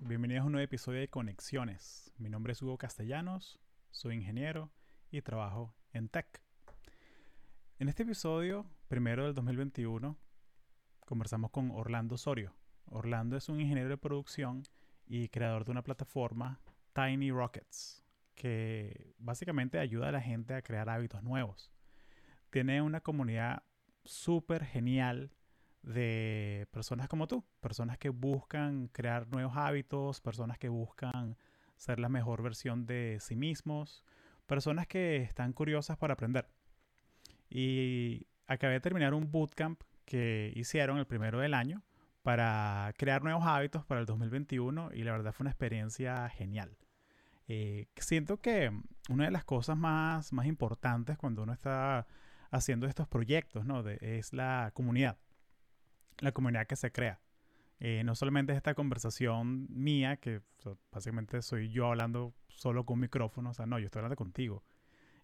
bienvenidos a un nuevo episodio de Conexiones. Mi nombre es Hugo Castellanos, soy ingeniero y trabajo en tech. En este episodio, primero del 2021, conversamos con Orlando Sorio. Orlando es un ingeniero de producción y creador de una plataforma, Tiny Rockets, que básicamente ayuda a la gente a crear hábitos nuevos. Tiene una comunidad súper genial de personas como tú, personas que buscan crear nuevos hábitos, personas que buscan ser la mejor versión de sí mismos, personas que están curiosas para aprender. Y acabé de terminar un bootcamp que hicieron el primero del año para crear nuevos hábitos para el 2021 y la verdad fue una experiencia genial. Eh, siento que una de las cosas más, más importantes cuando uno está haciendo estos proyectos ¿no? es la comunidad la comunidad que se crea. Eh, no solamente es esta conversación mía, que básicamente soy yo hablando solo con micrófono, o sea, no, yo estoy hablando contigo.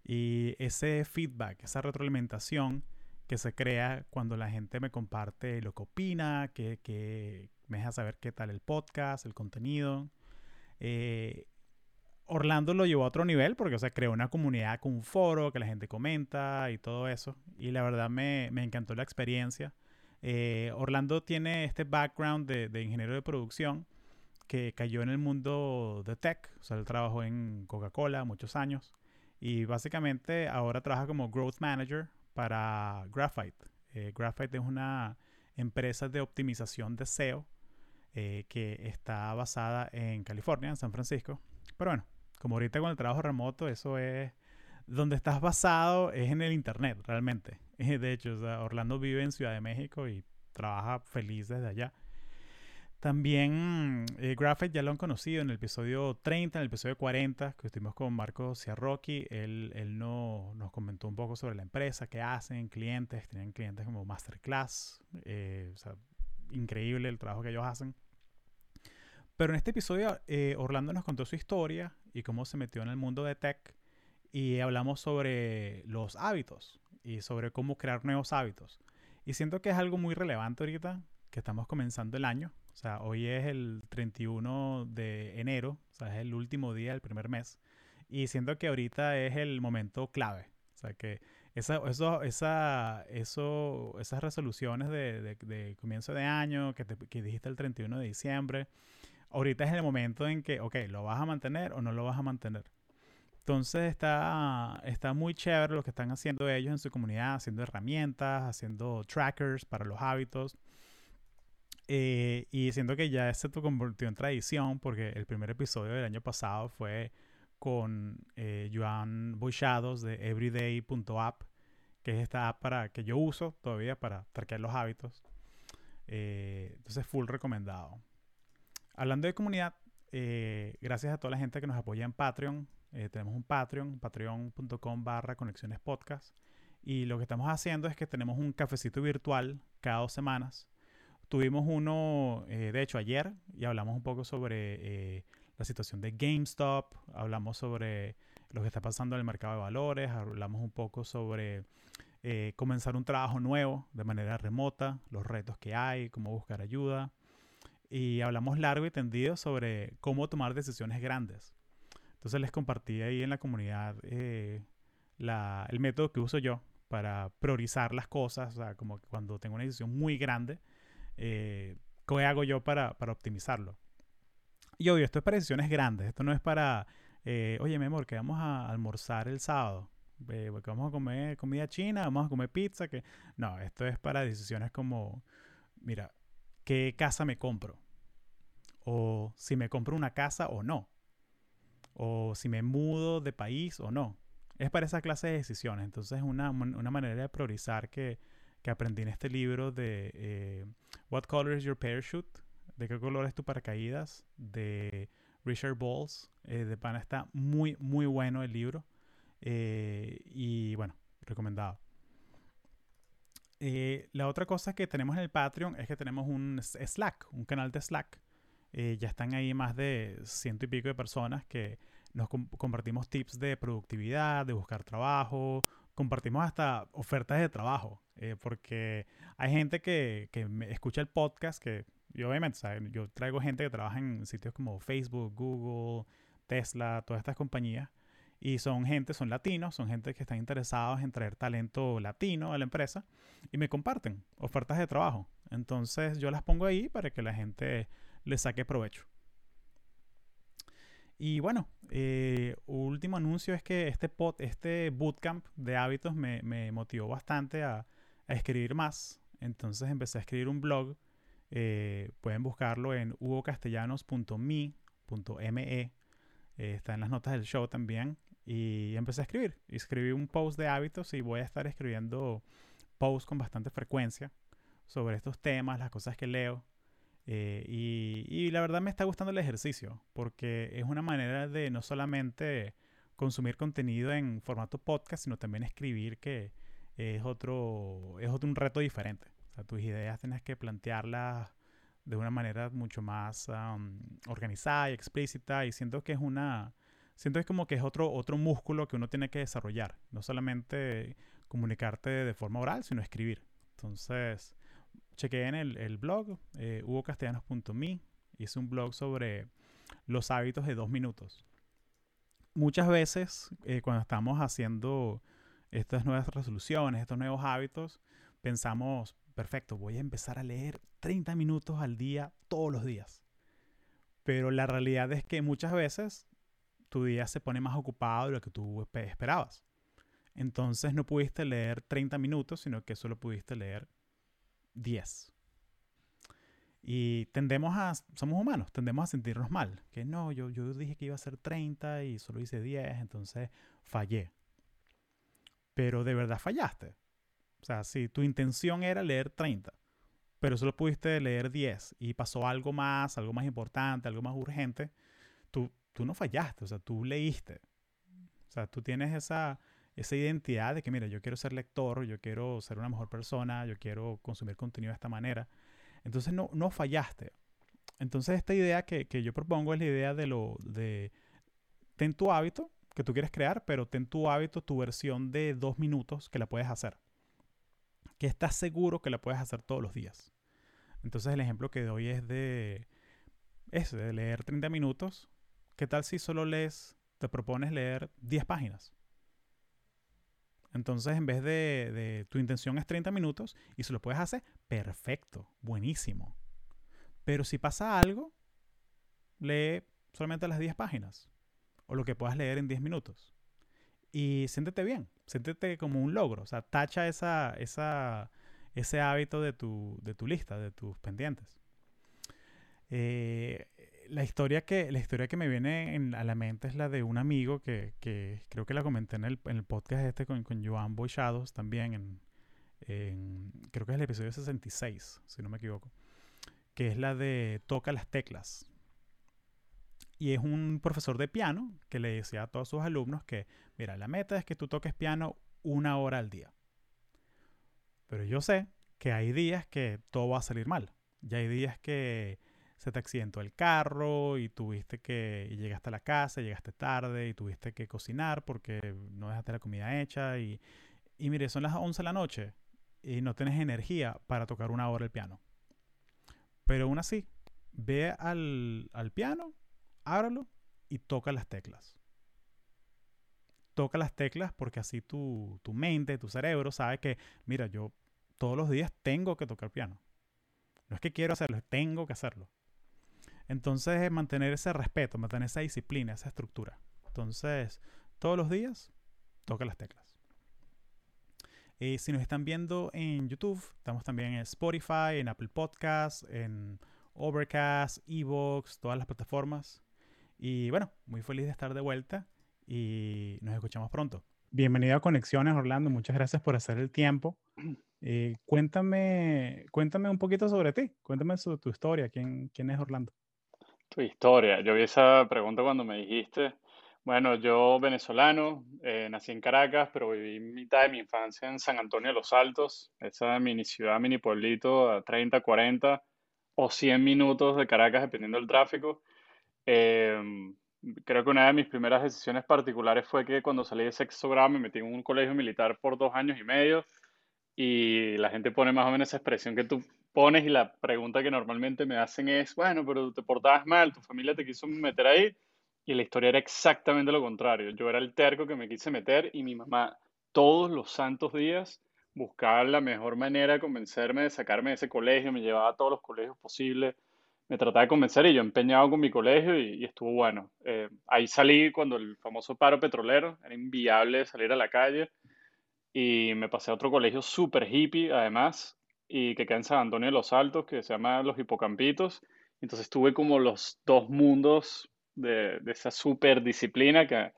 Y ese feedback, esa retroalimentación que se crea cuando la gente me comparte lo que opina, que, que me deja saber qué tal el podcast, el contenido. Eh, Orlando lo llevó a otro nivel porque, o sea, creó una comunidad con un foro que la gente comenta y todo eso. Y la verdad me, me encantó la experiencia. Eh, Orlando tiene este background de, ingeniero de producción que cayó en el mundo de tech, o sea, él trabajó en Coca-Cola muchos años y básicamente ahora trabaja como growth manager para Graphite. Eh, Graphite es una empresa de optimización de SEO eh, que está basada en California, en San Francisco. Pero bueno, como ahorita con el trabajo remoto, eso es donde estás basado es en el internet, realmente. De hecho, Orlando vive en Ciudad de México y trabaja feliz desde allá. También eh, ya lo han conocido en el episodio 30, en el episodio 40, que estuvimos con Marco Ciarroqui. Él, él no, nos comentó un poco sobre la empresa, qué hacen, clientes, tienen clientes como Masterclass. Eh, o sea, increíble el trabajo que ellos hacen. Pero en este episodio, eh, Orlando nos contó su historia y cómo se metió en el mundo de tech. Y hablamos sobre los hábitos y sobre cómo crear nuevos hábitos. Y siento que es algo muy relevante ahorita, que estamos comenzando el año. O sea, hoy es el 31 de enero, o sea, es el último día del primer mes. Y siento que ahorita es el momento clave. O sea, que esa, eso, esa, eso, esas resoluciones de, de, comienzo de año que, te, que dijiste el 31 de diciembre, ahorita es el momento en que, ok, ¿lo vas a mantener o no lo vas a mantener? Entonces está, está muy chévere lo que están haciendo ellos en su comunidad, haciendo herramientas, haciendo trackers para los hábitos. Eh, y siento que ya se convirtió en tradición porque el primer episodio del año pasado fue con eh, Joan Boichados de everyday.app, que es esta app para, que yo uso todavía para traquear los hábitos. Eh, entonces, full recomendado. Hablando de comunidad, eh, gracias a toda la gente que nos apoya en Patreon. Eh, tenemos un Patreon, patreon.com barra conexiones podcast. Y lo que estamos haciendo es que tenemos un cafecito virtual cada dos semanas. Tuvimos uno, eh, de hecho, ayer y hablamos un poco sobre eh, la situación de GameStop, hablamos sobre lo que está pasando en el mercado de valores, hablamos un poco sobre comenzar un trabajo nuevo de manera remota, los retos que hay, cómo buscar ayuda. Y hablamos largo y tendido sobre cómo tomar decisiones grandes. Entonces les compartí ahí en la comunidad eh, el método que uso yo para priorizar las cosas, o sea, como cuando tengo una decisión muy grande, eh, ¿qué hago yo para, optimizarlo? Y obvio, esto es para decisiones grandes, esto no es para, eh, oye, mi amor, que vamos a almorzar el sábado, porque vamos a comer comida china, vamos a comer pizza, que no, esto es para decisiones como, mira, ¿qué casa me compro? O si me compro una casa o no o si me mudo de país o no. Es para esa clase de decisiones. Entonces es una, manera de priorizar que, aprendí en este libro de eh, What Color is Your Parachute? ¿De qué color es tu paracaídas? De Richard Balls. Eh, de pana está muy, muy bueno el libro. Eh, y bueno, recomendado. la otra cosa que tenemos en el Patreon es que tenemos un Slack, un canal de Slack eh, ya están ahí más de ciento y pico de personas que nos compartimos tips de productividad, de buscar trabajo, compartimos hasta ofertas de trabajo, eh, porque hay gente que, que escucha el podcast, que Y obviamente, yo traigo gente que trabaja en sitios como Facebook, Google, Tesla, todas estas compañías. Y son gente, son latinos, son gente que están interesados en traer talento latino a la empresa y me comparten ofertas de trabajo. Entonces yo las pongo ahí para que la gente le saque provecho. Y bueno, eh, último anuncio es que este, este bootcamp de hábitos me, motivó bastante a, escribir más. Entonces empecé a escribir un blog. Eh, pueden buscarlo en hugocastellanos.me. Eh, está en las notas del show también. Y empecé a escribir. Escribí un post de hábitos y voy a estar escribiendo posts con bastante frecuencia sobre estos temas, las cosas que leo. Eh, y, la verdad me está gustando el ejercicio, porque es una manera de no solamente consumir contenido en formato podcast, sino también escribir, que es otro, es otro un reto diferente. O sea, tus ideas tienes que plantearlas de una manera mucho más organizada y explícita, y siento que es una... Siento que es como que es otro, otro músculo que uno tiene que desarrollar. No solamente comunicarte de forma oral, sino escribir. Entonces, chequeé en el, blog, eh, hugocastellanos.me, hice un blog sobre los hábitos de dos minutos. Muchas veces eh, cuando estamos haciendo estas nuevas resoluciones, estos nuevos hábitos, pensamos, perfecto, voy a empezar a leer 30 minutos al día todos los días. Pero la realidad es que muchas veces tu día se pone más ocupado de lo que tú esperabas. Entonces no pudiste leer 30 minutos, sino que solo pudiste leer 10. Y tendemos a, somos humanos, tendemos a sentirnos mal. Que no, yo, yo dije que iba a ser 30 y solo hice 10, entonces fallé. Pero de verdad fallaste. O sea, si tu intención era leer 30, pero solo pudiste leer 10 y pasó algo más, algo más importante, algo más urgente, tú, tú no fallaste, o sea, tú leíste. O sea, tú tienes esa, esa identidad de que, mira, yo quiero ser lector, yo quiero ser una mejor persona, yo quiero consumir contenido de esta manera. Entonces no, no fallaste. Entonces esta idea que, yo propongo es la idea de lo de ten tu hábito que tú quieres crear, pero ten tu hábito, tu versión de dos minutos que la puedes hacer. Que estás seguro que la puedes hacer todos los días. Entonces el ejemplo que doy es de, es de leer 30 minutos. ¿Qué tal si solo lees, te propones leer 10 páginas? Entonces, en vez de, tu intención es 30 minutos y se lo puedes hacer, perfecto, buenísimo. Pero si pasa algo, lee solamente las 10 páginas o lo que puedas leer en 10 minutos. Y siéntete bien, siéntete como un logro. O sea, tacha esa, esa, ese hábito de tu, de tu lista, de tus pendientes. Eh, la historia que, la historia que me viene a la mente es la de un amigo que, creo que la comenté en el, podcast este con, con Joan Boychados también, en, creo que es el episodio 66, si no me equivoco, que es la de Toca las teclas. Y es un profesor de piano que le decía a todos sus alumnos que, mira, la meta es que tú toques piano una hora al día. Pero yo sé que hay días que todo va a salir mal. Ya hay días que se te accidentó el carro y tuviste que, y llegaste a la casa, llegaste tarde y tuviste que cocinar porque no dejaste la comida hecha y, y mire, son las 11 de la noche y no tienes energía para tocar una hora el piano. Pero aún así, ve al, al piano, ábralo y toca las teclas. Toca las teclas porque así tu, tu mente, tu cerebro sabe que, mira, yo todos los días tengo que tocar piano. No es que quiero hacerlo, tengo que hacerlo. Entonces, es mantener ese respeto, mantener esa disciplina, esa estructura. Entonces, todos los días, toca las teclas. Si nos están viendo en YouTube, estamos también en Spotify, en Apple Podcasts, en Overcast, Evox, todas las plataformas. Y bueno, muy feliz de estar de vuelta y nos escuchamos pronto. Bienvenido a Conexiones, Orlando. Muchas gracias por hacer el tiempo. Eh, cuéntame, cuéntame un poquito sobre ti. Cuéntame sobre tu historia. ¿Quién, quién es Orlando? Tu historia. Yo vi esa pregunta cuando me dijiste. Bueno, yo venezolano, eh, nací en Caracas, pero viví mitad de mi infancia en San Antonio de los Altos, esa mini ciudad, mini pueblito a 30, 40 o 100 minutos de Caracas, dependiendo del tráfico. Em, creo que una de mis primeras decisiones particulares fue que cuando salí de sexto grado me metí en un colegio militar por dos años y medio y la gente pone más o menos esa expresión que tú pones y la pregunta que normalmente me hacen es, bueno, pero te portabas mal, tu familia te quiso meter ahí. Y la historia era exactamente lo contrario. Yo era el terco que me quise meter y mi mamá todos los santos días buscaba la mejor manera de convencerme de sacarme de ese colegio, me llevaba a todos los colegios posibles, me trataba de convencer y yo empeñado con mi colegio y, estuvo bueno. Eh, ahí salí cuando el famoso paro petrolero, era inviable salir a la calle y me pasé a otro colegio súper hippie además y que queda en San Antonio de los Altos, que se llama Los Hipocampitos. Entonces tuve como los dos mundos de, esa súper disciplina que,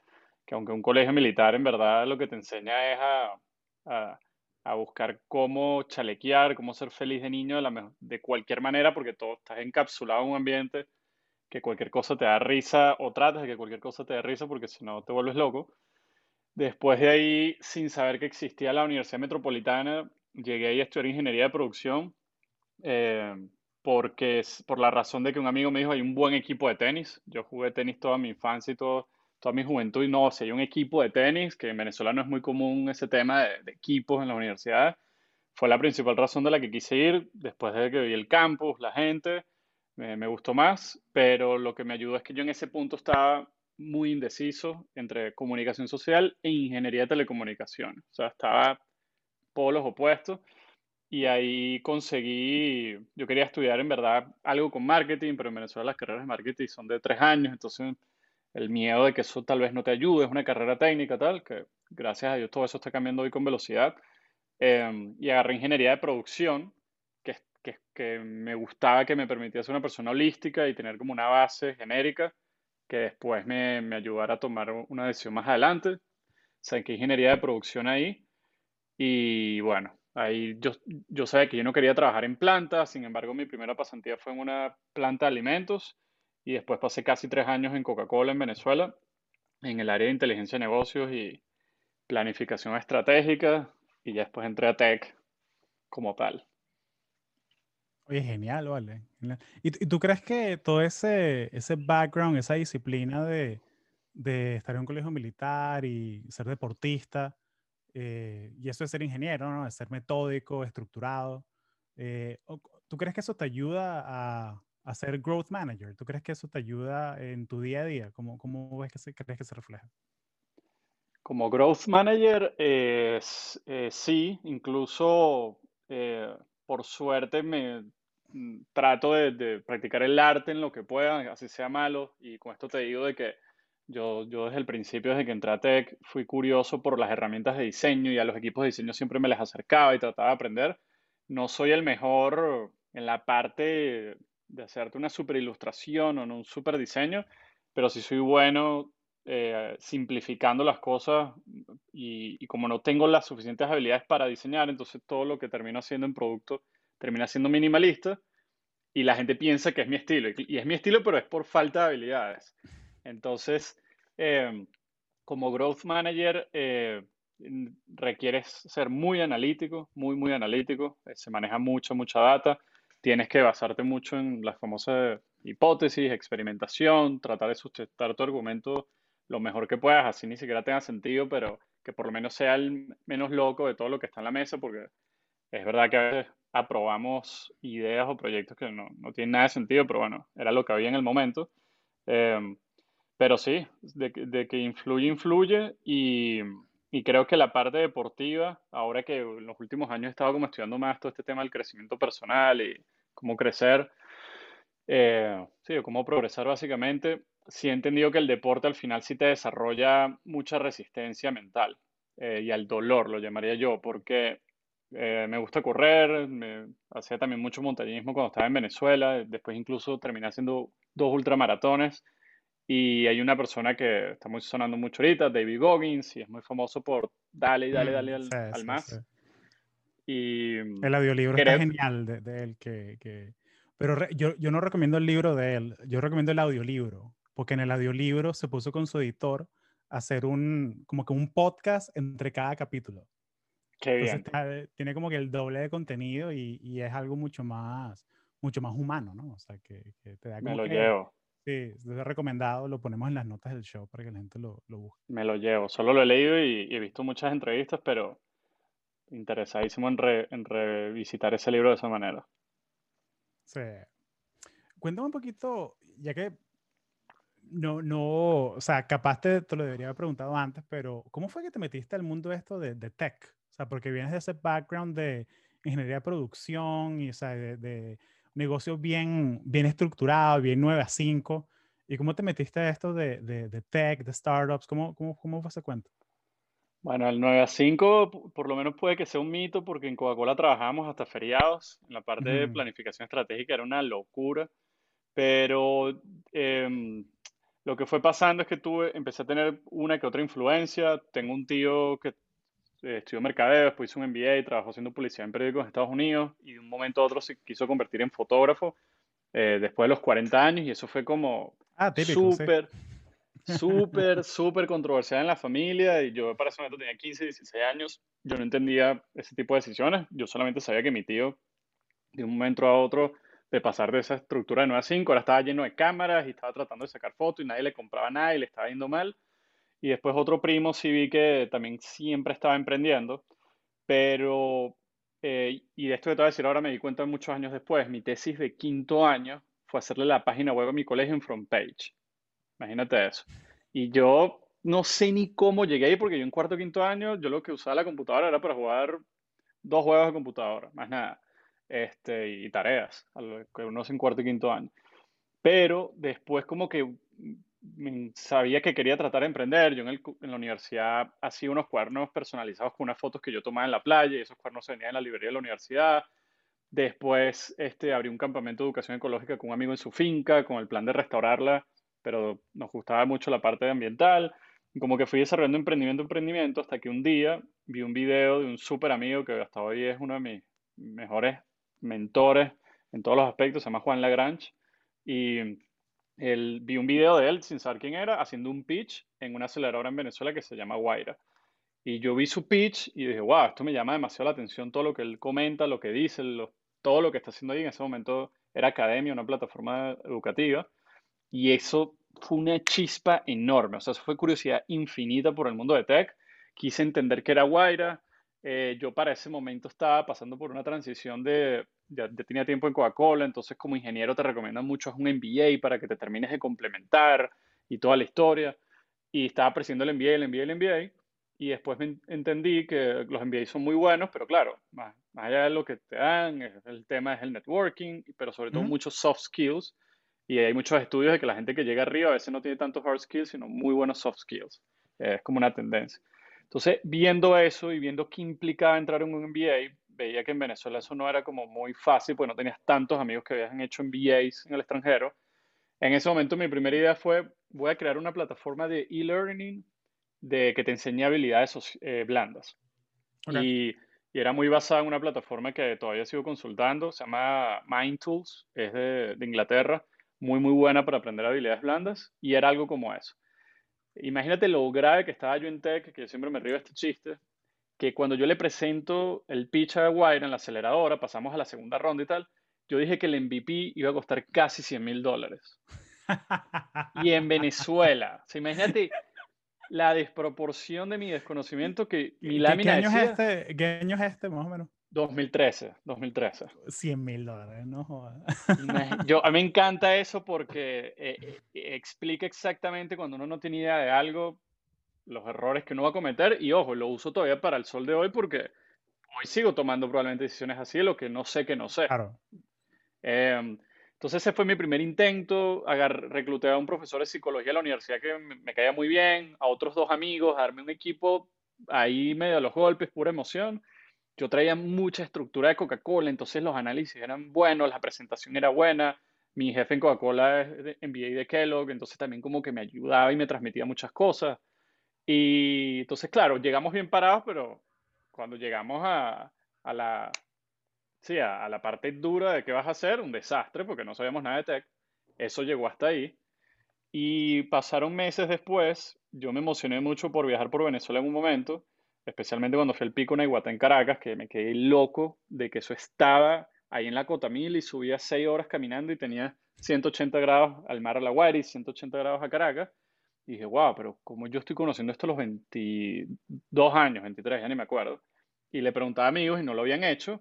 que, aunque un colegio militar en verdad lo que te enseña es a, a, buscar cómo chalequear, cómo ser feliz de niño de, de cualquier manera, porque todo estás encapsulado en un ambiente que cualquier cosa te da risa o tratas de que cualquier cosa te dé risa porque si no te vuelves loco. Después de ahí, sin saber que existía la Universidad Metropolitana, llegué ahí a estudiar ingeniería de producción eh, porque por la razón de que un amigo me dijo hay un buen equipo de tenis. Yo jugué tenis toda mi infancia y todo, toda mi juventud y no, si hay un equipo de tenis, que en Venezuela no es muy común ese tema de, equipos en la universidad, fue la principal razón de la que quise ir después de que vi el campus, la gente, me, me gustó más, pero lo que me ayudó es que yo en ese punto estaba muy indeciso entre comunicación social e ingeniería de telecomunicaciones. O sea, estaba polos opuestos. Y ahí conseguí, yo quería estudiar en verdad algo con marketing, pero en Venezuela las carreras de marketing son de tres años, entonces el miedo de que eso tal vez no te ayude, es una carrera técnica tal, que gracias a Dios todo eso está cambiando hoy con velocidad. Em, y agarré ingeniería de producción, que, que, que me gustaba que me permitiera ser una persona holística y tener como una base genérica que después me, me ayudara a tomar una decisión más adelante. Saqué ingeniería de producción ahí y bueno, ahí yo, yo sabía que yo no quería trabajar en plantas, sin embargo mi primera pasantía fue en una planta de alimentos y después pasé casi tres años en Coca-Cola en Venezuela, en el área de inteligencia de negocios y planificación estratégica y ya después entré a Tech como tal. Oye, genial, vale. ¿Y, tú crees que todo ese, ese background, esa disciplina de, de estar en un colegio militar y ser deportista, eh, y eso de ser ingeniero. De ser metódico, estructurado. Eh, ¿Tú crees que eso te ayuda a, a, ser growth manager? ¿Tú crees que eso te ayuda en tu día a día? ¿Cómo, cómo ves que se, crees que se refleja? Como growth manager, eh, sí, incluso por suerte me mm, trato de, de, practicar el arte en lo que pueda, así sea malo, y con esto te digo de que yo, desde el principio, desde que entré a Tech, fui curioso por las herramientas de diseño y a los equipos de diseño siempre me les acercaba y trataba de aprender. No soy el mejor en la parte de hacerte una super ilustración o un super diseño, pero sí soy bueno eh, simplificando las cosas y, y, como no tengo las suficientes habilidades para diseñar, entonces todo lo que termino haciendo en producto termina siendo minimalista y la gente piensa que es mi estilo. Y es mi estilo, pero es por falta de habilidades. Entonces, Em, como growth manager eh, requieres ser muy analítico, muy, muy analítico. Eh, se maneja mucha, mucha data. Tienes que basarte mucho en las famosas hipótesis, experimentación, tratar de sustentar tu argumento lo mejor que puedas, así ni siquiera tenga sentido, pero que por lo menos sea el menos loco de todo lo que está en la mesa, porque es verdad que a veces aprobamos ideas o proyectos que no, no tienen nada de sentido, pero bueno, era lo que había en el momento. Eh, pero sí, de, que influye, influye y, creo que la parte deportiva, ahora que en los últimos años he estado como estudiando más todo este tema del crecimiento personal y cómo crecer, eh, sí, cómo progresar básicamente, sí he entendido que el deporte al final sí te desarrolla mucha resistencia mental eh, y al dolor, lo llamaría yo, porque eh, me gusta correr, me hacía también mucho montañismo cuando estaba en Venezuela, después incluso terminé haciendo dos ultramaratones y hay una persona que está muy sonando mucho ahorita, David Goggins, y es muy famoso por dale dale, mm, dale al, más. Y el audiolibro está genial de, él, que, que... pero yo, yo no recomiendo el libro de él, yo recomiendo el audiolibro, porque en el audiolibro se puso con su editor a hacer un, como que un podcast entre cada capítulo. Qué bien. tiene como que el doble de contenido y, y, es algo mucho más, mucho más humano, ¿no? O sea, que, que te da como Me lo que, llevo. Sí, es recomendado, lo ponemos en las notas del show para que la gente lo, lo busque. Me lo llevo, solo lo he leído y, he visto muchas entrevistas, pero interesadísimo en, en, revisitar ese libro de esa manera. Sí. Cuéntame un poquito, ya que no, no, o sea, capaz te, lo debería haber preguntado antes, pero ¿cómo fue que te metiste al mundo esto de, de tech? O sea, porque vienes de ese background de ingeniería de producción y, o sea, de, de negocio bien, bien estructurado, bien 9 a 5. ¿Y cómo te metiste a esto de, de, de tech, de startups? ¿Cómo, cómo, cómo fue ese cuento? Bueno, el 9 a 5 por lo menos puede que sea un mito porque en Coca-Cola trabajábamos hasta feriados. En la parte de planificación estratégica era una locura. Pero em, lo que fue pasando es que tuve, empecé a tener una que otra influencia. Tengo un tío que eh, estudió mercadeo, después hizo un MBA, trabajó haciendo publicidad en periódicos en Estados Unidos y de un momento a otro se quiso convertir en fotógrafo eh, después de los 40 años y eso fue como ah, súper, súper, súper controversial en la familia y yo para ese momento tenía 15, 16 años, yo no entendía ese tipo de decisiones, yo solamente sabía que mi tío de un momento a otro de pasar de esa estructura de 9 a 5, ahora estaba lleno de cámaras y estaba tratando de sacar fotos y nadie le compraba nada y le estaba yendo mal. Y después otro primo sí vi que también siempre estaba emprendiendo, pero, eh, y de esto que te voy a decir ahora me di cuenta muchos años después, mi tesis de quinto año fue hacerle la página web a mi colegio en front page. Imagínate eso. Y yo no sé ni cómo llegué ahí porque yo en cuarto o quinto año, yo lo que usaba la computadora era para jugar dos juegos de computadora, más nada este, y tareas, que uno hace en cuarto y quinto año. Pero después como que sabía que quería tratar de emprender. Yo en, en, la universidad hacía unos cuadernos personalizados con unas fotos que yo tomaba en la playa y esos cuadernos se venían en la librería de la universidad. Después este, abrí un campamento de educación ecológica con un amigo en su finca con el plan de restaurarla, pero nos gustaba mucho la parte ambiental. Como que fui desarrollando emprendimiento, emprendimiento, hasta que un día vi un video de un súper amigo que hasta hoy es uno de mis mejores mentores en todos los aspectos, se llama Juan Lagrange, y él, vi un video de él, sin saber quién era, haciendo un pitch en una aceleradora en Venezuela que se llama Guaira. Y yo vi su pitch y dije, wow, esto me llama demasiado la atención, todo lo que él comenta, lo que dice, todo lo que está haciendo ahí. En ese momento era academia, una plataforma educativa. Y eso fue una chispa enorme. O sea, eso fue curiosidad infinita por el mundo de tech. Quise entender qué era Guaira, eh, yo para ese momento estaba pasando por una transición de, ya, tenía tiempo en Coca-Cola, entonces como ingeniero te recomiendan mucho un MBA para que te termines de complementar y toda la historia. Y estaba apreciando el MBA, el MBA, el MBA. Y después me entendí que los MBA son muy buenos, pero claro, más, allá de lo que te dan, el tema es el networking, pero sobre todo muchos soft skills. Y hay muchos estudios de que la gente que llega arriba a veces no tiene tantos hard skills, sino muy buenos soft skills. es como una tendencia. Entonces, viendo eso y viendo qué implicaba entrar en un MBA, veía que en Venezuela eso no era como muy fácil, porque no tenías tantos amigos que habían hecho MBAs en el extranjero. En ese momento mi primera idea fue, voy a crear una plataforma de e-learning de que te enseñe habilidades eh, blandas. Y, y, era muy basada en una plataforma que todavía sigo consultando, se llama Mind Tools, es de, de Inglaterra, muy, muy buena para aprender habilidades blandas, y era algo como eso. Imagínate lo grave que estaba yo en tech, que yo siempre me río de este chiste, que cuando yo le presento el pitch a Wire en la aceleradora, pasamos a la segunda ronda y tal, yo dije que el MVP iba a costar casi 100 mil dólares. Y en Venezuela, o imagínate la desproporción de mi desconocimiento que mi lámina ¿Qué, año es este, ¿Qué año es este, más o menos? 2013, 2013. 100 mil dólares, no jodas. Yo, a mí me encanta eso porque eh, eh, explica exactamente cuando uno no tiene idea de algo, los errores que uno va a cometer. Y ojo, lo uso todavía para el sol de hoy porque hoy sigo tomando probablemente decisiones así de lo que no sé que no sé. Claro. Em, entonces ese fue mi primer intento, agar, recluté a un profesor de psicología de la universidad que me, me caía muy bien, a otros dos amigos, a darme un equipo ahí medio a los golpes, pura emoción yo traía mucha estructura de Coca-Cola, entonces los análisis eran buenos, la presentación era buena. Mi jefe en Coca-Cola es MBA de Kellogg, entonces también como que me ayudaba y me transmitía muchas cosas. Y entonces, claro, llegamos bien parados, pero cuando llegamos a, a la, sí, a, a, la parte dura de qué vas a hacer, un desastre, porque no sabíamos nada de tech. Eso llegó hasta ahí. Y pasaron meses después, yo me emocioné mucho por viajar por Venezuela en un momento especialmente cuando fui al pico Naiguatá en Caracas, que me quedé loco de que eso estaba ahí en la Cotamil y subía seis horas caminando y tenía 180 grados al mar a la Guaira y 180 grados a Caracas. Y dije, wow, pero como yo estoy conociendo esto a los 22 años, 23, ya ni me acuerdo. Y le preguntaba a amigos y no lo habían hecho.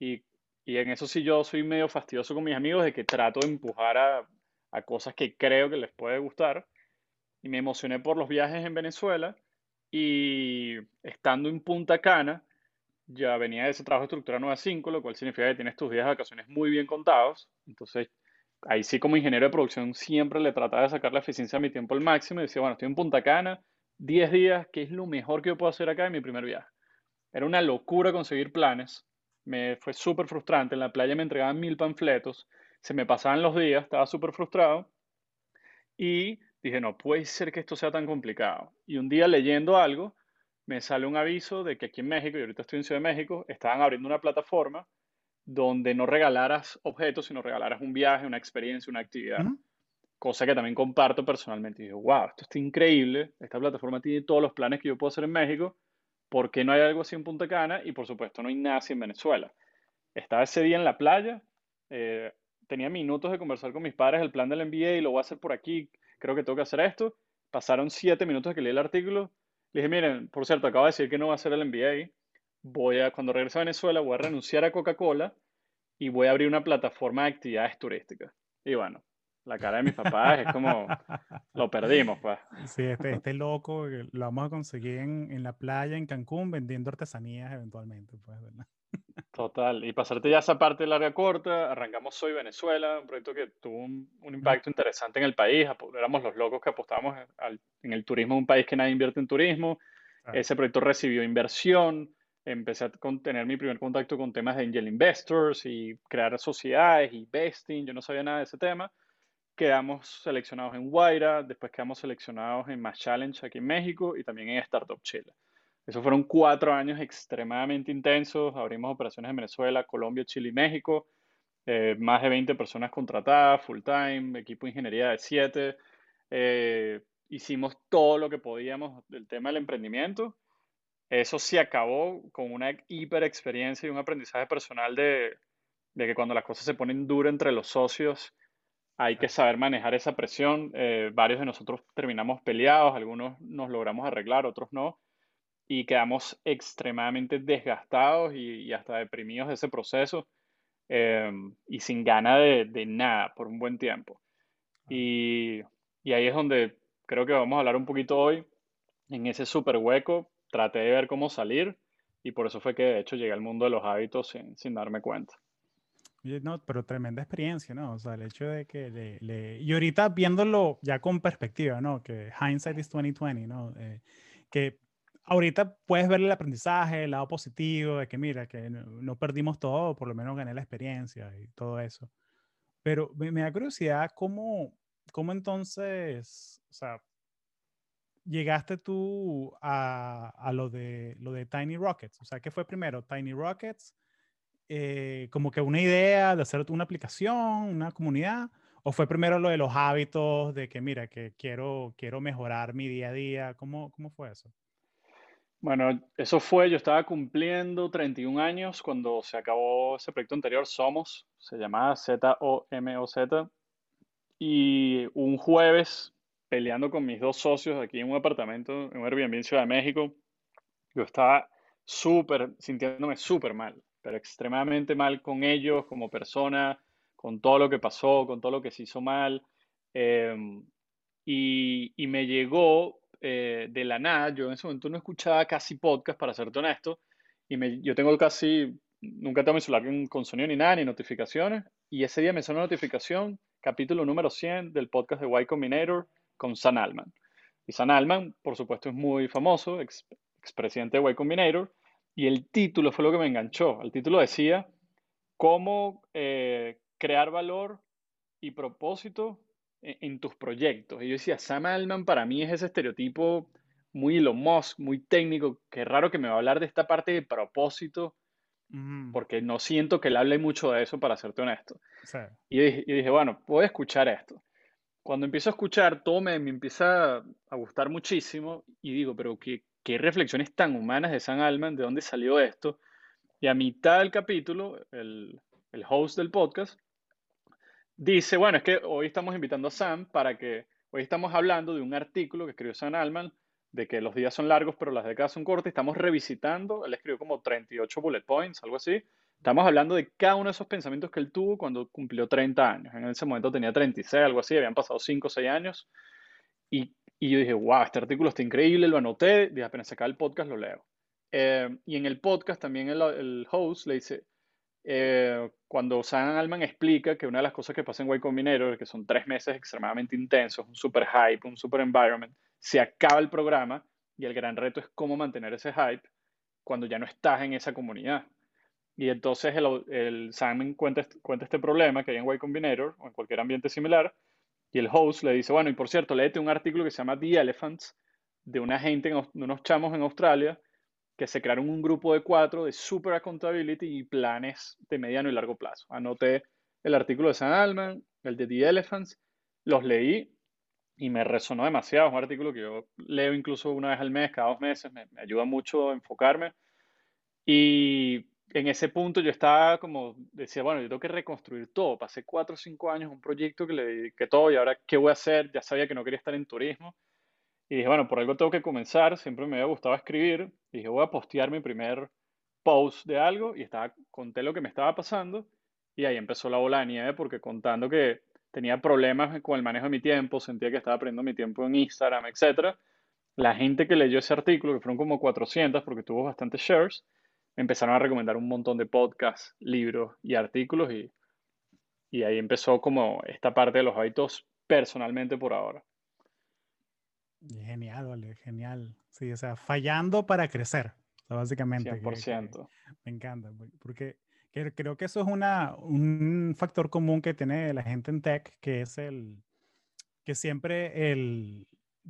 Y Y en eso sí yo soy medio fastidioso con mis amigos de que trato de empujar a, a cosas que creo que les puede gustar. Y me emocioné por los viajes en Venezuela y estando en Punta Cana, ya venía de ese trabajo de estructura 9 a 5, lo cual significa que tienes tus días de vacaciones muy bien contados. Entonces, ahí sí como ingeniero de producción siempre le trataba de sacar la eficiencia a mi tiempo al máximo y decía, bueno, estoy en Punta Cana, 10 días, ¿qué es lo mejor que yo puedo hacer acá en mi primer viaje? Era una locura conseguir planes, me fue súper frustrante, en la playa me entregaban mil panfletos, se me pasaban los días, estaba súper frustrado y dije, no puede ser que esto sea tan complicado. Y un día leyendo algo, me sale un aviso de que aquí en México, y ahorita estoy en Ciudad de México, estaban abriendo una plataforma donde no regalaras objetos, sino regalaras un viaje, una experiencia, una actividad. Cosa que también comparto personalmente. Y digo, wow, esto está increíble. Esta plataforma tiene todos los planes que yo puedo hacer en México. ¿Por qué no hay algo así en Punta Cana? Y por supuesto, no hay nada así en Venezuela. Estaba ese día en la playa. Eh, tenía minutos de conversar con mis padres el plan del MBA y lo voy a hacer por aquí. Creo que tengo que hacer esto. Pasaron siete minutos que leí el artículo le dije, miren, por cierto, acabo de decir que no va a ser el MBA. Voy a, cuando regrese a Venezuela, voy a renunciar a Coca-Cola y voy a abrir una plataforma de actividades turísticas. Y bueno, la cara de mis papás es como, lo perdimos, pues. Sí, este, este loco lo vamos a conseguir en, en, la playa en Cancún vendiendo artesanías eventualmente, pues, ¿verdad? Total, y pasarte ya esa parte larga corta, arrancamos Soy Venezuela, un proyecto que tuvo un, impacto interesante en el país, éramos los locos que apostábamos en el turismo, un país que nadie invierte en turismo, ese proyecto recibió inversión, empecé a tener mi primer contacto con temas de angel investors y crear sociedades y vesting, yo no sabía nada de ese tema, quedamos seleccionados en Guaira, después quedamos seleccionados en Más Challenge aquí en México y también en Startup Chile. Esos fueron cuatro años extremadamente intensos. Abrimos operaciones en Venezuela, Colombia, Chile y México. Eh, más de 20 personas contratadas, full time, equipo de ingeniería de 7. Eh, hicimos todo lo que podíamos del tema del emprendimiento. Eso se acabó con una hiper experiencia y un aprendizaje personal de, de que cuando las cosas se ponen duras entre los socios, hay que saber manejar esa presión. Eh, varios de nosotros terminamos peleados, algunos nos logramos arreglar, otros no y quedamos extremadamente desgastados y, hasta deprimidos de ese proceso em, y sin ganas de, nada por un buen tiempo. Y, y, ahí es donde creo que vamos a hablar un poquito hoy. En ese súper hueco traté de ver cómo salir y por eso fue que de hecho llegué al mundo de los hábitos sin, sin darme cuenta. No, pero tremenda experiencia, ¿no? O sea, el hecho de que le, le... Y ahorita viéndolo ya con perspectiva, ¿no? Que hindsight is 2020, ¿no? Eh, que ahorita puedes ver el aprendizaje, el lado positivo, de que mira, que no, perdimos todo, por lo menos gané la experiencia y todo eso. Pero me, da curiosidad cómo, cómo entonces, o sea, llegaste tú a, a, lo, de, lo de Tiny Rockets. O sea, ¿qué fue primero? Tiny Rockets, eh, como que una idea de hacer una aplicación, una comunidad, o fue primero lo de los hábitos, de que mira, que quiero, quiero mejorar mi día a día. ¿Cómo, cómo fue eso? Bueno, eso fue, yo estaba cumpliendo 31 años cuando se acabó ese proyecto anterior, Somos, se llamaba Z-O-M-O-Z, y un jueves, peleando con mis dos socios aquí en un apartamento, en un Airbnb en Ciudad de México, yo estaba súper, sintiéndome súper mal, pero extremadamente mal con ellos como persona, con todo lo que pasó, con todo lo que se hizo mal, em, y, y me llegó eh, de la nada, yo en ese momento no escuchaba casi podcast, para serte honesto, y me, yo tengo casi, nunca tengo mi celular con sonido ni nada, ni notificaciones, y ese día me sonó una notificación, capítulo número 100 del podcast de Y Combinator con San Alman. Y San Alman, por supuesto, es muy famoso, ex, expresidente de Y Combinator, y el título fue lo que me enganchó. El título decía, cómo eh, crear valor y propósito en, tus proyectos. Y yo decía, Sam Altman para mí es ese estereotipo muy Elon Musk, muy técnico, que raro que me va a hablar de esta parte de propósito, porque no siento que él hable mucho de eso, para serte honesto. Y, dije, bueno, puedo escuchar esto. Cuando empiezo a escuchar, todo me, empieza a gustar muchísimo y digo, pero qué, qué reflexiones tan humanas de Sam Altman, de dónde salió esto. Y a mitad del capítulo, el, el host del podcast dice, bueno, es que hoy estamos invitando a Sam para que, hoy estamos hablando de un artículo que escribió Sam Alman, de que los días son largos pero las décadas son cortas, estamos revisitando, él escribió como 38 bullet points, algo así, Estamos hablando de cada uno de esos pensamientos que él tuvo cuando cumplió 30 años. En ese momento tenía 36, algo así, habían pasado 5 o 6 años. Y, y, yo dije, wow, este artículo está increíble, lo anoté, dije, apenas se el podcast, lo leo. Eh, y en el podcast también el, el host le dice, eh, cuando Sam Alman explica que una de las cosas que pasa en Y Combinator, que son tres meses extremadamente intensos, un super hype, un super environment, se acaba el programa y el gran reto es cómo mantener ese hype cuando ya no estás en esa comunidad. Y entonces el, el Sam cuenta, cuenta este problema que hay en Y Combinator o en cualquier ambiente similar y el host le dice, bueno, y por cierto, léete un artículo que se llama The Elephants de una gente, de unos chamos en Australia que se crearon un grupo de cuatro de super accountability y planes de mediano y largo plazo. Anoté el artículo de Sam Alman, el de The Elephants, los leí y me resonó demasiado. Es un artículo que yo leo incluso una vez al mes, cada dos meses, me, ayuda mucho a enfocarme. Y en ese punto yo estaba como, decía, bueno, yo tengo que reconstruir todo. Pasé cuatro o cinco años un proyecto que le dediqué todo y ahora, ¿qué voy a hacer? Ya sabía que no quería estar en turismo. Y dije, bueno, por algo tengo que comenzar. Siempre me había gustado escribir. Y dije, voy a postear mi primer post de algo. Y estaba, conté lo que me estaba pasando. Y ahí empezó la bola de nieve porque contando que tenía problemas con el manejo de mi tiempo, sentía que estaba perdiendo mi tiempo en Instagram, etc. La gente que leyó ese artículo, que fueron como 400 porque tuvo bastantes shares, me empezaron a recomendar un montón de podcasts, libros y artículos. Y, y ahí empezó como esta parte de los hábitos personalmente por ahora. Genial, vale, genial. Sí, o sea, fallando para crecer, básicamente. 100%. me encanta, porque creo que eso es una, un factor común que tiene la gente en tech, que es el que siempre el,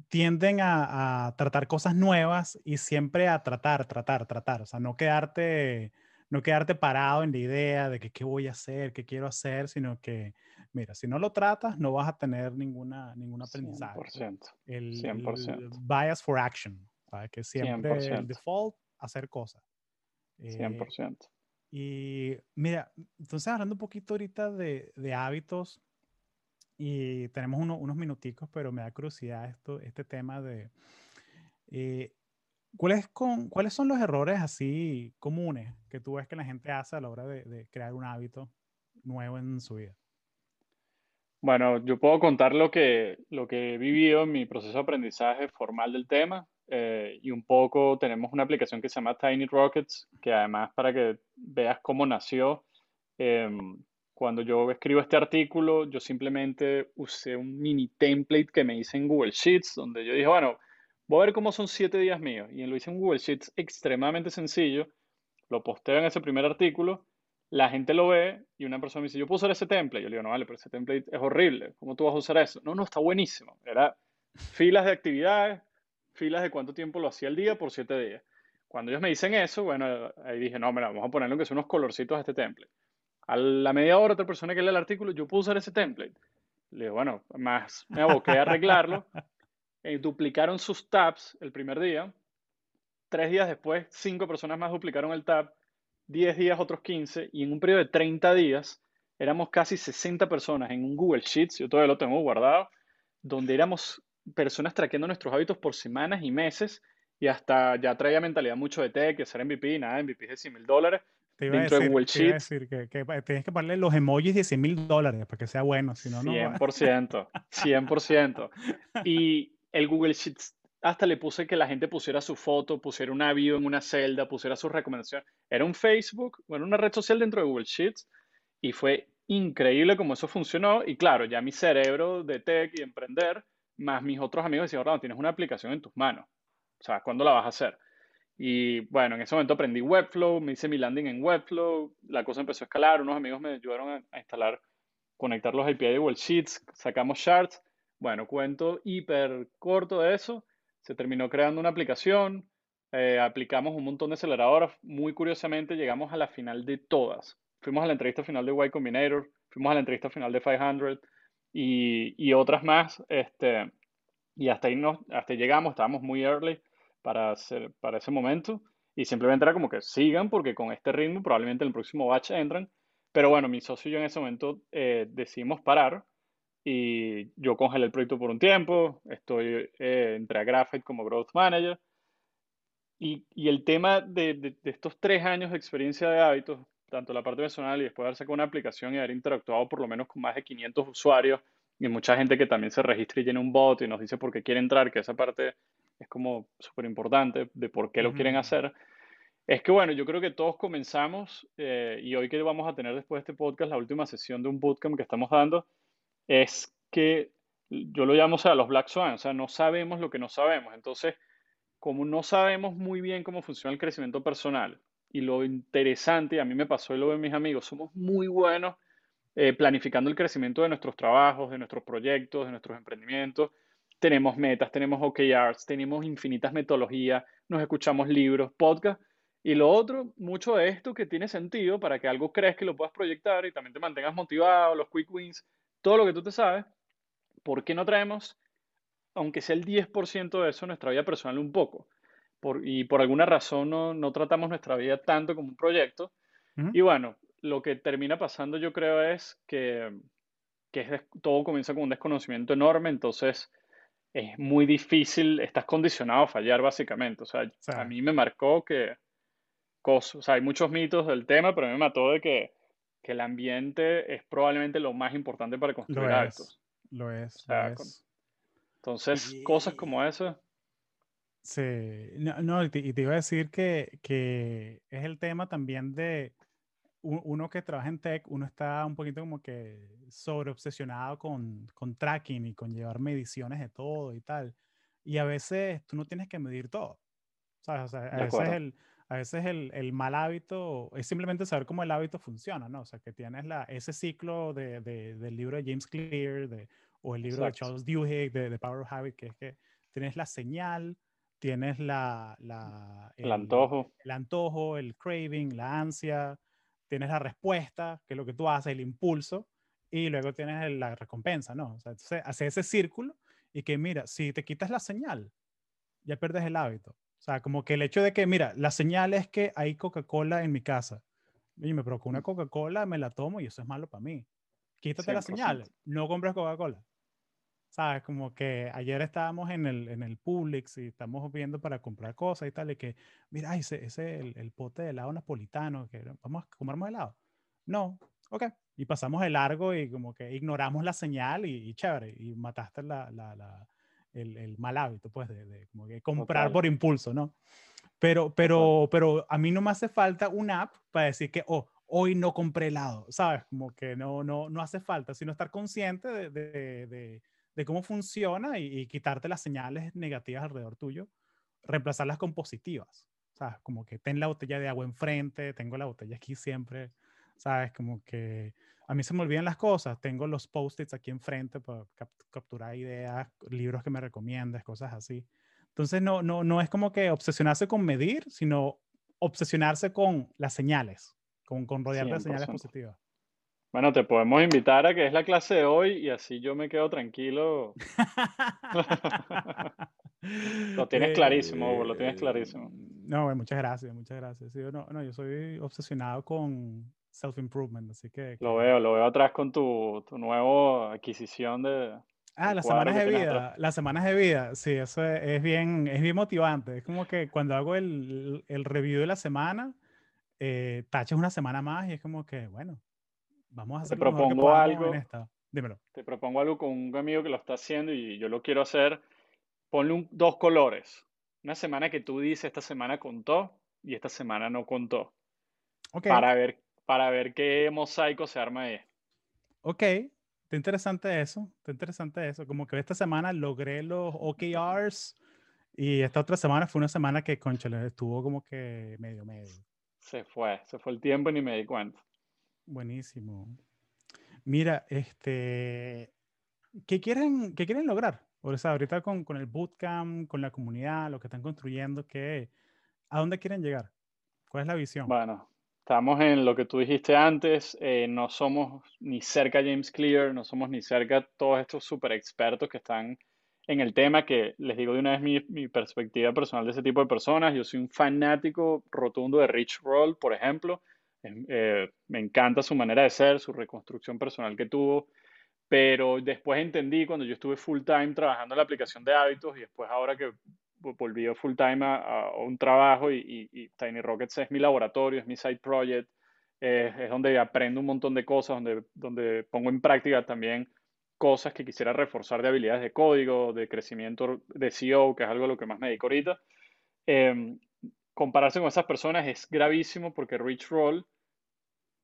tienden a, a, tratar cosas nuevas y siempre a tratar, tratar, tratar. O sea, no quedarte, no quedarte parado en la idea de que qué voy a hacer, qué quiero hacer, sino que mira, si no lo tratas, no vas a tener ninguna, ningún aprendizaje. 100%. El, 100%. bias for action, ¿sabes? Que siempre 100%. el default, hacer cosas. 100%. Eh, y mira, entonces hablando un poquito ahorita de, de hábitos, y tenemos uno, unos minuticos, pero me da curiosidad esto, este tema de... Eh, ¿cuáles, con, ¿Cuáles son los errores así comunes que tú ves que la gente hace a la hora de, de crear un hábito nuevo en su vida? Bueno, yo puedo contar lo que, lo que he vivido en mi proceso de aprendizaje formal del tema eh, y un poco tenemos una aplicación que se llama Tiny Rockets, que además para que veas cómo nació, em, cuando yo escribo este artículo, yo simplemente usé un mini template que me hice en Google Sheets, donde yo dije, bueno, voy a ver cómo son siete días míos. Y lo hice en Google Sheets extremadamente sencillo, lo posteo en ese primer artículo la gente lo ve y una persona me dice, yo puedo usar ese template. Yo le digo, no, vale, pero ese template es horrible. ¿Cómo tú vas a usar eso? No, no, está buenísimo. Era filas de actividades, filas de cuánto tiempo lo hacía el día por siete días. Cuando ellos me dicen eso, bueno, ahí dije, no, mira, vamos a ponerle que son unos colorcitos a este template. A la media hora, otra persona que lee el artículo, yo puedo usar ese template. Le digo, bueno, más me aboqué a arreglarlo. y duplicaron sus tabs el primer día. Tres días después, cinco personas más duplicaron el tab 10 días, otros 15, y en un periodo de 30 días éramos casi 60 personas en un Google Sheets, yo todavía lo tengo guardado, donde éramos personas traqueando nuestros hábitos por semanas y meses, y hasta ya traía mentalidad mucho de tech, que ser MVP, nada, MVP de 100 mil dólares. Dentro de Google Sheets. decir que, tienes que ponerle los emojis de 100 mil dólares para que sea bueno, si no, no. 100%, 100%. Y el Google Sheets hasta le puse que la gente pusiera su foto, pusiera un avión en una celda, pusiera su recomendación. Era un Facebook, bueno, una red social dentro de Google Sheets y fue increíble cómo eso funcionó. Y claro, ya mi cerebro de tech y emprender, más mis otros amigos decían, ahora tienes una aplicación en tus manos. O sea, ¿cuándo la vas a hacer? Y bueno, en ese momento aprendí Webflow, me hice mi landing en Webflow, la cosa empezó a escalar, unos amigos me ayudaron a, a instalar, conectar los API de Google Sheets, sacamos charts. Bueno, cuento hiper corto de eso se terminó creando una aplicación, eh, aplicamos un montón de aceleradoras, muy curiosamente llegamos a la final de todas. Fuimos a la entrevista final de Y Combinator, fuimos a la entrevista final de 500 y, y otras más, este, y hasta ahí nos, hasta llegamos, estábamos muy early para, hacer, para ese momento, y simplemente era como que sigan, porque con este ritmo probablemente en el próximo batch entran, pero bueno, mi socio y yo en ese momento eh, decidimos parar, y yo congelé el proyecto por un tiempo, estoy, eh, entré a Graphite como Growth Manager. Y, el tema de, estos tres años de experiencia de hábitos, tanto la parte personal y después de haber sacado una aplicación y haber interactuado por lo menos con más de 500 usuarios y mucha gente que también se registra y llena un bot y nos dice por qué quiere entrar, que esa parte es como súper importante de por qué lo quieren hacer. Es que bueno, yo creo que todos comenzamos eh, y hoy que vamos a tener después de este podcast la última sesión de un bootcamp que estamos dando, es que yo lo llamo, o sea, los Black Swan, o sea, no sabemos lo que no sabemos. Entonces, como no sabemos muy bien cómo funciona el crecimiento personal y lo interesante, a mí me pasó y lo ven mis amigos, somos muy buenos eh, planificando el crecimiento de nuestros trabajos, de nuestros proyectos, de nuestros emprendimientos. Tenemos metas, tenemos OKRs, tenemos infinitas metodologías, nos escuchamos libros, podcasts. Y lo otro, mucho de esto que tiene sentido para que algo crees que lo puedas proyectar y también te mantengas motivado, los quick wins, todo lo que tú te sabes, ¿por qué no traemos, aunque sea el 10% de eso, nuestra vida personal un poco? Por, y por alguna razón no, no, tratamos nuestra vida tanto como un proyecto. Y bueno, lo que termina pasando yo creo es que, que todo comienza con un desconocimiento enorme, entonces es muy difícil, estás condicionado a fallar básicamente. O sea, a mí me marcó que, cosas, o sea, hay muchos mitos del tema, pero a mí me mató de que que el ambiente es probablemente lo más importante para construir lo hábitos. lo es, lo es. Entonces, cosas como eso. Sí, no, y, te, iba a decir que, que, es el tema también de uno que trabaja en tech, uno está un poquito como que sobre obsesionado con, con tracking y con llevar mediciones de todo y tal. Y a veces tú no tienes que medir todo. ¿Sabes? O sea, a veces el, a veces el, el, mal hábito es simplemente saber cómo el hábito funciona, ¿no? O sea, que tienes la, ese ciclo de, de, del libro de James Clear de, o el libro de Charles Duhigg de The Power of Habit, que es que tienes la señal, tienes la, la el, antojo. El antojo, el craving, la ansia, tienes la respuesta, que es lo que tú haces, el impulso, y luego tienes la recompensa, ¿no? O sea, entonces hace ese círculo y que mira, si te quitas la señal, ya pierdes el hábito. O sea, como que el hecho de que, mira, la señal es que hay Coca-Cola en mi casa. Y me provoca una. Coca-Cola, me la tomo y eso es malo para mí. Quítate la señal, no compres Coca-Cola. ¿Sabes? Como que ayer estábamos en el, en el Publix y estamos viendo para comprar cosas y tal, y que, mira, ese es el, el, pote de helado napolitano, que vamos a comer helado. No, ok. Y pasamos de largo y como que ignoramos la señal y, chévere, y mataste la, la, la el, el, mal hábito, pues, de, de como que comprar por impulso, ¿no? Pero, pero, pero a mí no me hace falta una app para decir que, oh, hoy no compré helado, ¿sabes? Como que no, no, no hace falta, sino estar consciente de, de, de cómo funciona y, y, quitarte las señales negativas alrededor tuyo, reemplazarlas con positivas, ¿sabes? Como que ten la botella de agua enfrente, tengo la botella aquí siempre, ¿sabes? Como que a mí se me olvidan las cosas. Tengo los post-its aquí enfrente para capturar ideas, libros que me recomiendas, cosas así. Entonces, no, no, no es como que obsesionarse con medir, sino obsesionarse con las señales, con, con rodearte de señales positivas. Bueno, te podemos invitar a que es la clase de hoy y así yo me quedo tranquilo. lo tienes clarísimo, lo tienes clarísimo. No, muchas gracias, muchas gracias. no, no, yo soy obsesionado con, self-improvement, así que, Lo veo, lo veo atrás con tu, tu nueva adquisición de... Ah, las semanas de vida, las semanas de vida, sí, eso es, bien, es bien motivante. Es como que cuando hago el, el review de la semana, eh, tachas una semana más y es como que, bueno, vamos a hacer Te propongo algo. Dímelo. Te propongo algo con un amigo que lo está haciendo y yo lo quiero hacer. Ponle dos colores. Una semana que tú dices, esta semana contó y esta semana no contó. Okay. Para ver para ver qué mosaico se arma ahí. Ok, está interesante eso, está interesante eso. Como que esta semana logré los OKRs y esta otra semana fue una semana que, conchale, estuvo como que medio, medio. Se fue, se fue el tiempo y ni me di cuenta. Buenísimo. Mira, este, ¿qué quieren, qué quieren lograr? O sea, ahorita con, con el bootcamp, con la comunidad, lo que están construyendo, ¿qué, ¿a dónde quieren llegar? ¿Cuál es la visión? Bueno, Estamos en lo que tú dijiste antes, eh, no somos ni cerca James Clear, no somos ni cerca todos estos super expertos que están en el tema, que les digo de una vez mi, mi, perspectiva personal de ese tipo de personas. Yo soy un fanático rotundo de Rich Roll, por ejemplo. Eh, me encanta su manera de ser, su reconstrucción personal que tuvo, pero después entendí cuando yo estuve full time trabajando en la aplicación de hábitos y después ahora que volví full time a, un trabajo y, Tiny Rockets es mi laboratorio, es mi side project. es donde aprendo un montón de cosas, donde, donde pongo en práctica también cosas que quisiera reforzar de habilidades de código, de crecimiento de SEO, que es algo a lo que más me dedico ahorita. Em, compararse con esas personas es gravísimo porque Rich Roll,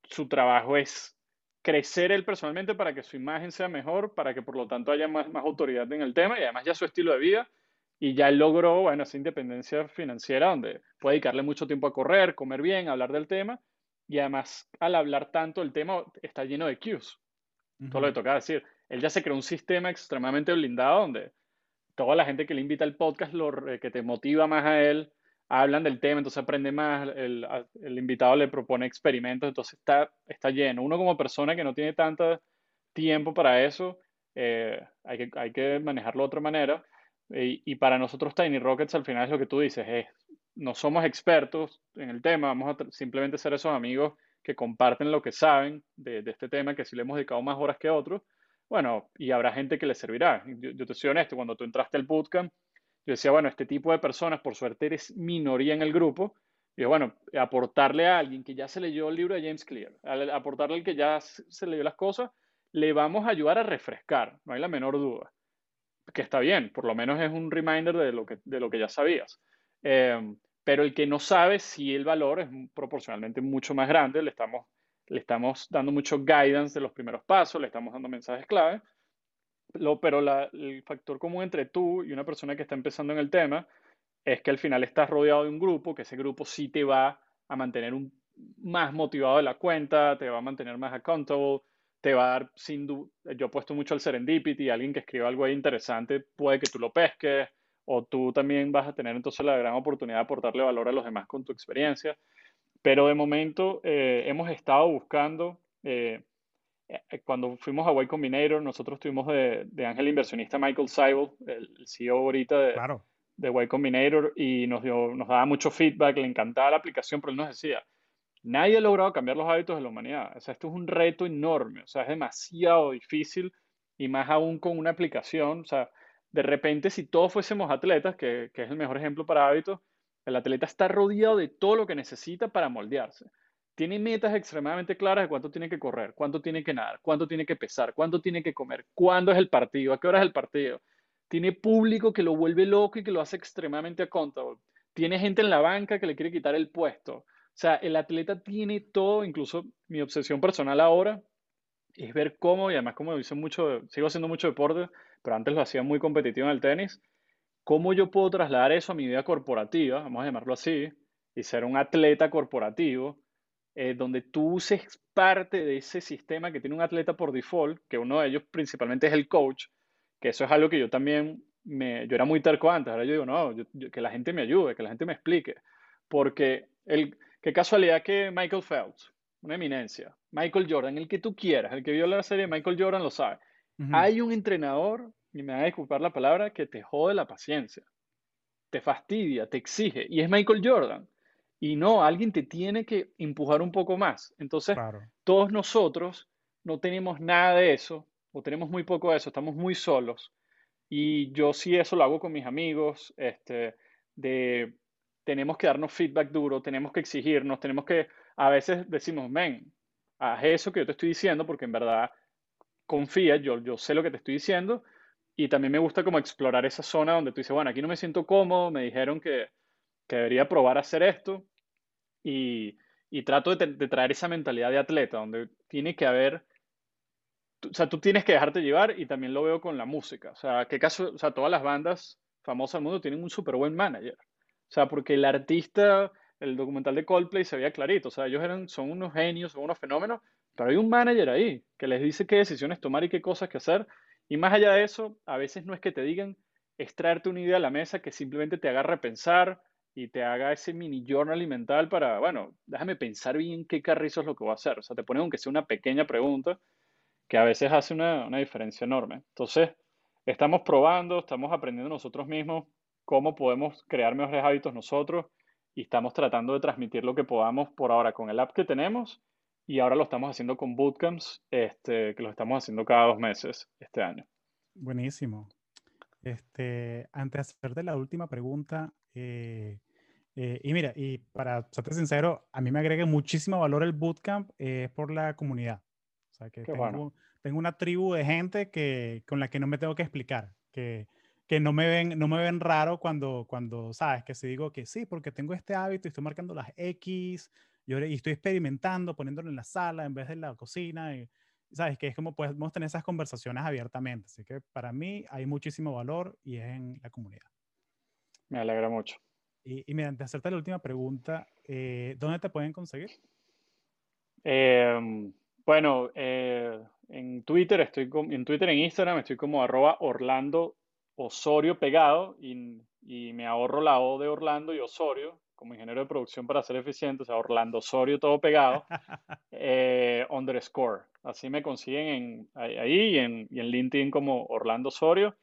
su trabajo es crecer él personalmente para que su imagen sea mejor, para que por lo tanto haya más, más autoridad en el tema y además ya su estilo de vida. Y ya él logró, bueno, esa independencia financiera donde puede dedicarle mucho tiempo a correr, comer bien, hablar del tema. Y además, al hablar tanto, el tema está lleno de cues. Todo lo que toca decir. Él ya se creó un sistema extremadamente blindado donde toda la gente que le invita al podcast, lo, que te motiva más a él, hablan del tema, entonces aprende más, el, el, invitado le propone experimentos, entonces está, está lleno. Uno como persona que no tiene tanto tiempo para eso, eh, hay, que, hay que manejarlo de otra manera. Y, para nosotros Tiny Rockets al final es lo que tú dices, es, no somos expertos en el tema, vamos a simplemente ser esos amigos que comparten lo que saben de, de, este tema, que si le hemos dedicado más horas que otros, bueno, y habrá gente que le servirá. Yo, yo te soy honesto, cuando tú entraste al bootcamp, yo decía, bueno, este tipo de personas, por suerte eres minoría en el grupo, y bueno, aportarle a alguien que ya se leyó el libro de James Clear, aportarle al que ya se leyó las cosas, le vamos a ayudar a refrescar, no hay la menor duda. Que está bien, por lo menos es un reminder de lo que, de lo que ya sabías. Em, pero el que no sabe si el valor es proporcionalmente mucho más grande, le estamos, le estamos dando mucho guidance de los primeros pasos, le estamos dando mensajes clave, lo, pero el factor común entre tú y una persona que está empezando en el tema es que al final estás rodeado de un grupo, que ese grupo sí te va a mantener un, más motivado de la cuenta, te va a mantener más accountable, te va a dar sin duda, yo he puesto mucho al serendipity, alguien que escriba algo ahí interesante puede que tú lo pesques, o tú también vas a tener entonces la gran oportunidad de aportarle valor a los demás con tu experiencia. Pero de momento eh, hemos estado buscando eh, cuando fuimos a Y Combinator, nosotros tuvimos de, de ángel inversionista Michael Seibel, el, CEO ahorita de, claro. de Y Combinator, y nos, dio, nos daba mucho feedback, le encantaba la aplicación, pero él nos decía, nadie ha logrado cambiar los hábitos de la humanidad. O sea, esto es un reto enorme, o sea, es demasiado difícil, y más aún con una aplicación. O sea, de repente, si todos fuésemos atletas, que, que es el mejor ejemplo para hábitos, el atleta está rodeado de todo lo que necesita para moldearse tiene metas extremadamente claras de cuánto tiene que correr, cuánto tiene que nadar, cuánto tiene que pesar, cuánto tiene que comer, cuándo es el partido, a qué hora es el partido. Tiene público que lo vuelve loco y que lo hace extremadamente accountable. Tiene gente en la banca que le quiere quitar el puesto. O sea, el atleta tiene todo, incluso mi obsesión personal ahora es ver cómo, y además como hice mucho, sigo haciendo mucho deporte, pero antes lo hacía muy competitivo en el tenis, cómo yo puedo trasladar eso a mi vida corporativa, vamos a llamarlo así, y ser un atleta corporativo eh, donde tú uses parte de ese sistema que tiene un atleta por default, que uno de ellos principalmente es el coach, que eso es algo que yo también, me, yo era muy terco antes, ahora yo digo, no, que la gente me ayude, que la gente me explique, porque el, qué casualidad que Michael Phelps, una eminencia, Michael Jordan, el que tú quieras, el que vio la serie de Michael Jordan lo sabe, hay un entrenador, y me va a disculpar la palabra, que te jode la paciencia, te fastidia, te exige, y es Michael Jordan. Y no, alguien te tiene que empujar un poco más. Entonces, todos nosotros no tenemos nada de eso, o tenemos muy poco de eso, estamos muy solos. Y yo sí eso lo hago con mis amigos, este, de tenemos que darnos feedback duro, tenemos que exigirnos, tenemos que, a veces decimos, men, haz eso que yo te estoy diciendo, porque en verdad confía, yo, yo sé lo que te estoy diciendo, y también me gusta como explorar esa zona donde tú dices, bueno, aquí no me siento cómodo, me dijeron que, que debería probar a hacer esto y, y trato de, traer esa mentalidad de atleta, donde tiene que haber, o sea, tú tienes que dejarte llevar y también lo veo con la música. O sea, qué caso, o sea, todas las bandas famosas del mundo tienen un súper buen manager. O sea, porque el artista, el documental de Coldplay se veía clarito, o sea, ellos eran, son unos genios, son unos fenómenos, pero hay un manager ahí que les dice qué decisiones tomar y qué cosas que hacer. Y más allá de eso, a veces no es que te digan, es traerte una idea a la mesa que simplemente te haga repensar, y te haga ese mini journal mental para, bueno, déjame pensar bien qué carrizo es lo que voy a hacer. O sea, te pone aunque sea una pequeña pregunta que a veces hace una, diferencia enorme. Entonces, estamos probando, estamos aprendiendo nosotros mismos cómo podemos crear mejores hábitos nosotros y estamos tratando de transmitir lo que podamos por ahora con el app que tenemos y ahora lo estamos haciendo con bootcamps, este, que lo estamos haciendo cada dos meses este año. Buenísimo. Este, antes de hacerte la última pregunta, eh, Eh, y mira, y para serte sincero, a mí me agrega muchísimo valor el bootcamp eh, por la comunidad. O sea, que tengo, tengo, una tribu de gente que, con la que no me tengo que explicar, que, que no me ven, no me ven raro cuando, cuando, sabes, que si digo que sí, porque tengo este hábito y estoy marcando las X y, y estoy experimentando, poniéndolo en la sala en vez de en la cocina. Y, sabes, que es como podemos tener esas conversaciones abiertamente. Así que para mí hay muchísimo valor y es en la comunidad. Me alegra mucho. Y, y mediante hacerte la última pregunta, eh, ¿dónde te pueden conseguir? Em, bueno, eh, en Twitter estoy en Twitter, en Instagram estoy como arroba Orlando Osorio pegado y, y, me ahorro la O de Orlando y Osorio como ingeniero de producción para ser eficiente, o sea, Orlando Osorio todo pegado, eh, underscore. Así me consiguen en, ahí y en, y en LinkedIn como Orlando Osorio.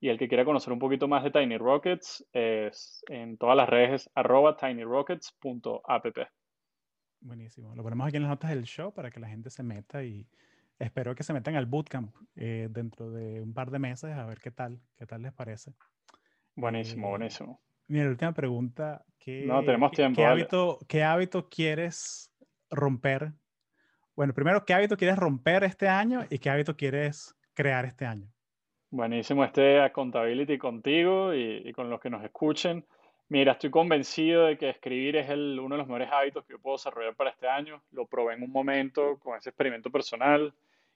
Y el que quiera conocer un poquito más de Tiny Rockets es en todas las redes arroba tinyrockets.app. Buenísimo. Lo ponemos aquí en las notas del show para que la gente se meta y espero que se metan al bootcamp eh, dentro de un par de meses a ver qué tal, qué tal les parece. Buenísimo, eh, buenísimo. Mira, última pregunta. ¿Qué, no, tenemos tiempo. ¿qué, hábito, ¿Qué hábito quieres romper? Bueno, primero, ¿qué hábito quieres romper este año y qué hábito quieres crear este año? Buenísimo este Accountability contigo y, con los que nos escuchen. Mira, estoy convencido de que escribir es el, uno de los mejores hábitos que yo puedo desarrollar para este año. Lo probé en un momento con ese experimento personal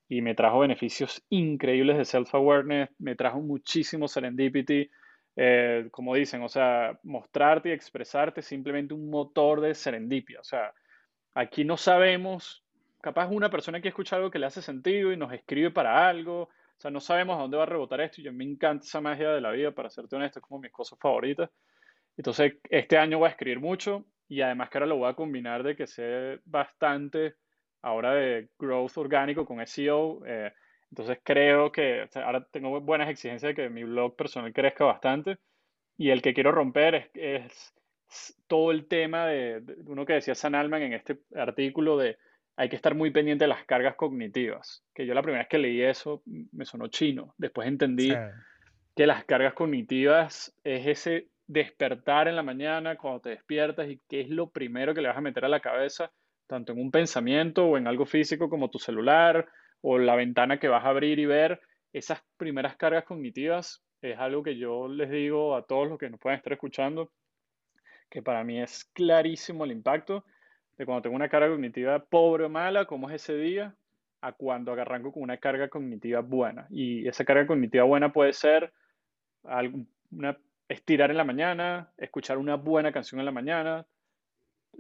y me trajo beneficios increíbles de self-awareness, me trajo muchísimo serendipity. Eh, como dicen, o sea, mostrarte y expresarte es simplemente un motor de serendipia. O sea, aquí no sabemos, capaz una persona que escucha algo que le hace sentido y nos escribe para algo, o sea, no sabemos a dónde va a rebotar esto y mí me encanta esa magia de la vida, para serte honesto, es como mis cosas favoritas. Entonces, este año voy a escribir mucho y además que ahora lo voy a combinar de que sé bastante ahora de growth orgánico con SEO. Eh, entonces, creo que ahora tengo buenas exigencias de que mi blog personal crezca bastante y el que quiero romper es, es todo el tema de, de, uno que decía San Alman en este artículo de hay que estar muy pendiente de las cargas cognitivas. Que yo la primera vez que leí eso me sonó chino. Después entendí que las cargas cognitivas es ese despertar en la mañana cuando te despiertas y qué es lo primero que le vas a meter a la cabeza, tanto en un pensamiento o en algo físico como tu celular o la ventana que vas a abrir y ver. Esas primeras cargas cognitivas es algo que yo les digo a todos los que nos pueden estar escuchando, que para mí es clarísimo el impacto de cuando tengo una carga cognitiva pobre o mala, como es ese día, a cuando arranco con una carga cognitiva buena. Y esa carga cognitiva buena puede ser una, estirar en la mañana, escuchar una buena canción en la mañana.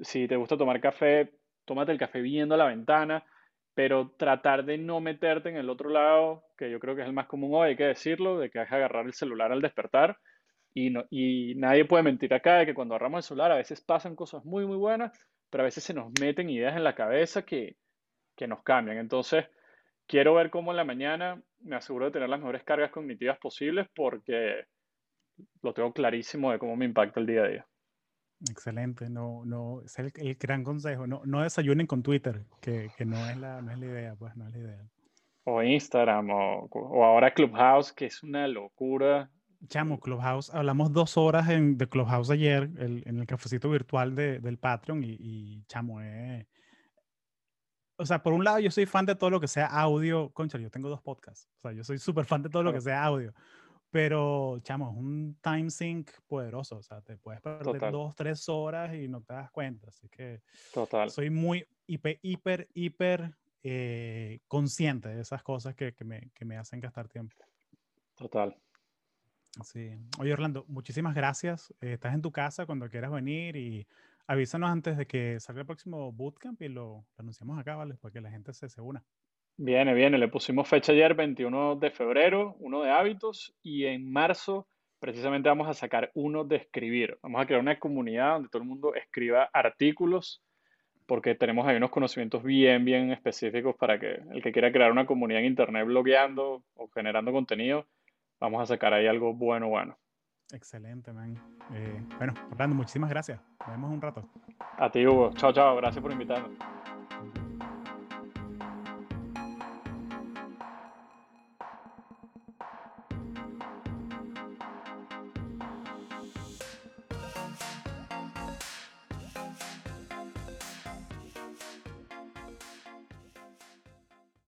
Si te gusta tomar café, tómate el café viendo la ventana, pero tratar de no meterte en el otro lado, que yo creo que es el más común hoy, hay que decirlo, de que hay que agarrar el celular al despertar. Y, no, y nadie puede mentir acá de que cuando agarramos el celular a veces pasan cosas muy, muy buenas, pero a veces se nos meten ideas en la cabeza que, que nos cambian. Entonces, quiero ver cómo en la mañana me aseguro de tener las mejores cargas cognitivas posibles porque lo tengo clarísimo de cómo me impacta el día a día. Excelente, no, no, es el, el gran consejo, no, no, desayunen con Twitter, que, que, no, es la, no es la idea, pues no es la idea. O Instagram, o, o ahora Clubhouse, que es una locura. Chamo, Clubhouse, hablamos dos horas en, de Clubhouse ayer, el, en el cafecito virtual de, del Patreon, y, y chamo, eh. O sea, por un lado, yo soy fan de todo lo que sea audio. Concha, yo tengo dos podcasts. O sea, yo soy súper fan de todo lo que sea audio. Pero, chamo, es un time sync poderoso. O sea, te puedes perder Total. dos, tres horas y no te das cuenta. Así que Total. soy muy hiper, hiper, hiper eh, consciente de esas cosas que, que, me, que me hacen gastar tiempo. Total. Sí. Oye, Orlando, muchísimas gracias. Eh, estás en tu casa cuando quieras venir y avísanos antes de que salga el próximo bootcamp y lo, lo anunciamos acá, ¿vale? Para que la gente se, se, una. Viene, viene. Le pusimos fecha ayer, 21 de febrero, uno de hábitos, y en marzo precisamente vamos a sacar uno de escribir. Vamos a crear una comunidad donde todo el mundo escriba artículos, porque tenemos ahí unos conocimientos bien, bien específicos para que el que quiera crear una comunidad en internet blogueando o generando contenido, vamos a sacar ahí algo bueno, bueno. Excelente, man. Eh, bueno, Orlando, muchísimas gracias. Nos vemos un rato. A ti, Hugo. Chao, chao. Gracias por invitarme.